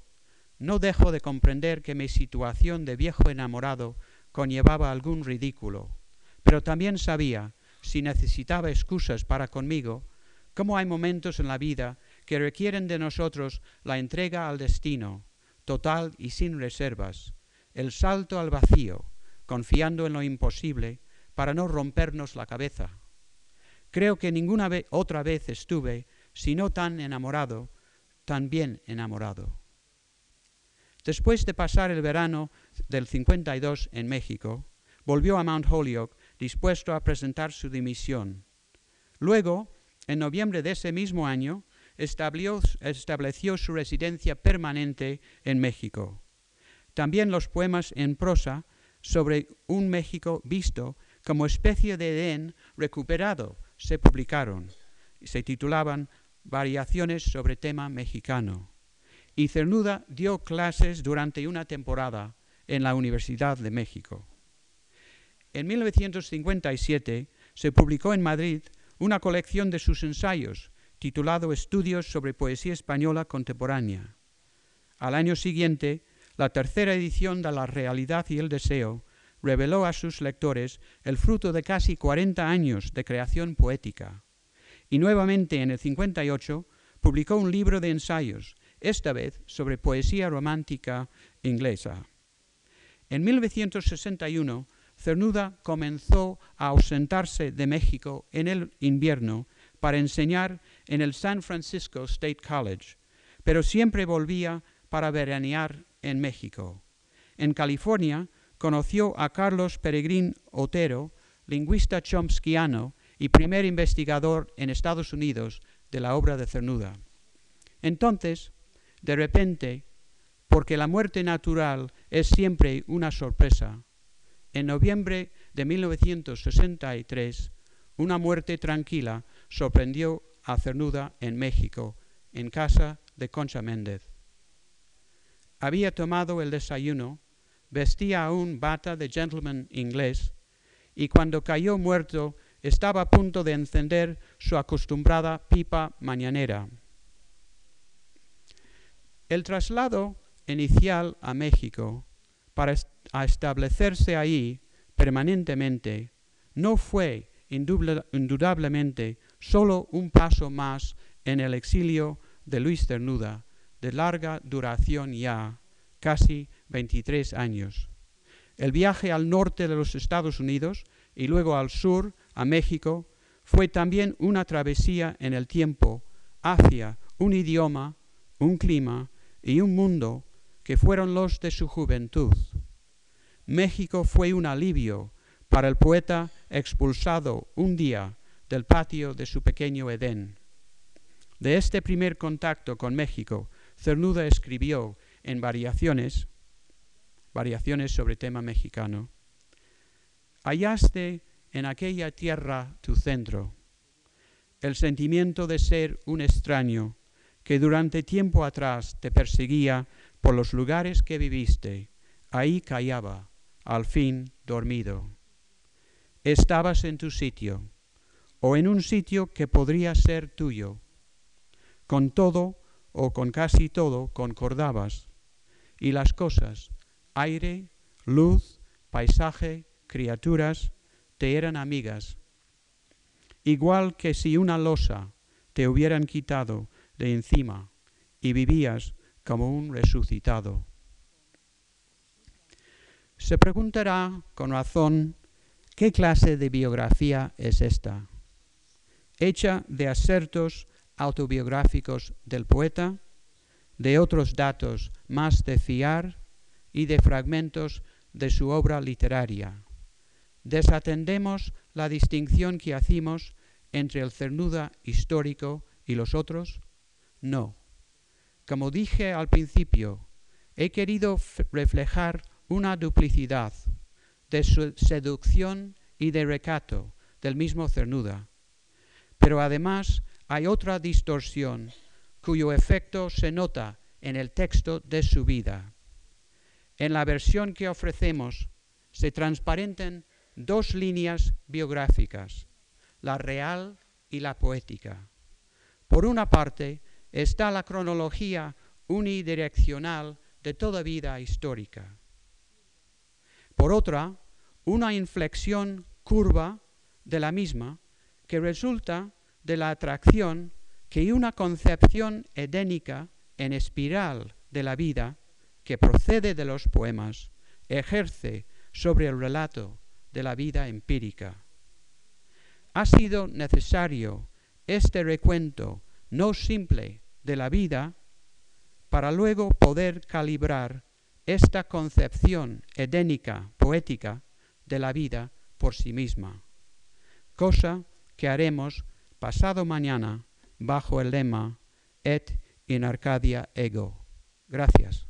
no dejo de comprender que mi situación de viejo enamorado conllevaba algún ridículo, pero también sabía, si necesitaba excusas para conmigo, cómo hay momentos en la vida que requieren de nosotros la entrega al destino, total y sin reservas, el salto al vacío, confiando en lo imposible, para no rompernos la cabeza. Creo que ninguna otra vez estuve, si no tan enamorado, tan bien enamorado. Después de pasar el verano del 52 en México, volvió a Mount Holyoke dispuesto a presentar su dimisión. Luego, en noviembre de ese mismo año, estableció, su residencia permanente en México. También los poemas en prosa sobre un México visto como especie de Edén recuperado se publicaron. Se titulaban Variaciones sobre tema mexicano. Y Cernuda dio clases durante una temporada en la Universidad de México. En 1957 se publicó en Madrid una colección de sus ensayos titulado Estudios sobre Poesía Española Contemporánea. Al año siguiente, la tercera edición de La Realidad y el Deseo reveló a sus lectores el fruto de casi 40 años de creación poética. Y nuevamente en el 58 publicó un libro de ensayos, esta vez sobre poesía romántica inglesa. En 1961, Cernuda comenzó a ausentarse de México en el invierno para enseñar en el San Francisco State College, pero siempre volvía para veranear en México. En California conoció a Carlos Peregrín Otero, lingüista chomskiano y primer investigador en Estados Unidos de la obra de Cernuda. Entonces, de repente, porque la muerte natural es siempre una sorpresa, en noviembre de 1963, una muerte tranquila sorprendió a Cernuda en México, en casa de Concha Méndez. Había tomado el desayuno, vestía aún bata de gentleman inglés, y cuando cayó muerto estaba a punto de encender su acostumbrada pipa mañanera. El traslado inicial a México para establecerse ahí permanentemente no fue indudablemente solo un paso más en el exilio de Luis Cernuda, de larga duración ya, casi 23 años. El viaje al norte de los Estados Unidos y luego al sur, a México, fue también una travesía en el tiempo hacia un idioma, un clima y un mundo que fueron los de su juventud. México fue un alivio para el poeta expulsado un día del patio de su pequeño Edén. De este primer contacto con México, Cernuda escribió en variaciones, variaciones sobre tema mexicano, hallaste en aquella tierra tu centro, el sentimiento de ser un extraño que durante tiempo atrás te perseguía por los lugares que viviste, ahí callaba, al fin dormido. Estabas en tu sitio, o en un sitio que podría ser tuyo. Con todo o con casi todo concordabas, y las cosas, aire, luz, paisaje, criaturas, te eran amigas. Igual que si una losa te hubieran quitado de encima y vivías como un resucitado. Se preguntará con razón qué clase de biografía es esta, hecha de asertos autobiográficos del poeta, de otros datos más de fiar y de fragmentos de su obra literaria. ¿Desatendemos la distinción que hacemos entre el cernuda histórico y los otros? No. Como dije al principio, he querido reflejar una duplicidad de seducción y de recato del mismo cernuda. Pero además hay otra distorsión cuyo efecto se nota en el texto de su vida. En la versión que ofrecemos se transparenten dos líneas biográficas, la real y la poética. Por una parte está la cronología unidireccional de toda vida histórica. Por otra, una inflexión curva de la misma que resulta de la atracción que una concepción edénica en espiral de la vida que procede de los poemas ejerce sobre el relato de la vida empírica. Ha sido necesario este recuento no simple de la vida para luego poder calibrar esta concepción edénica, poética de la vida por sí misma, cosa que haremos pasado mañana bajo el lema Et in Arcadia Ego. Gracias.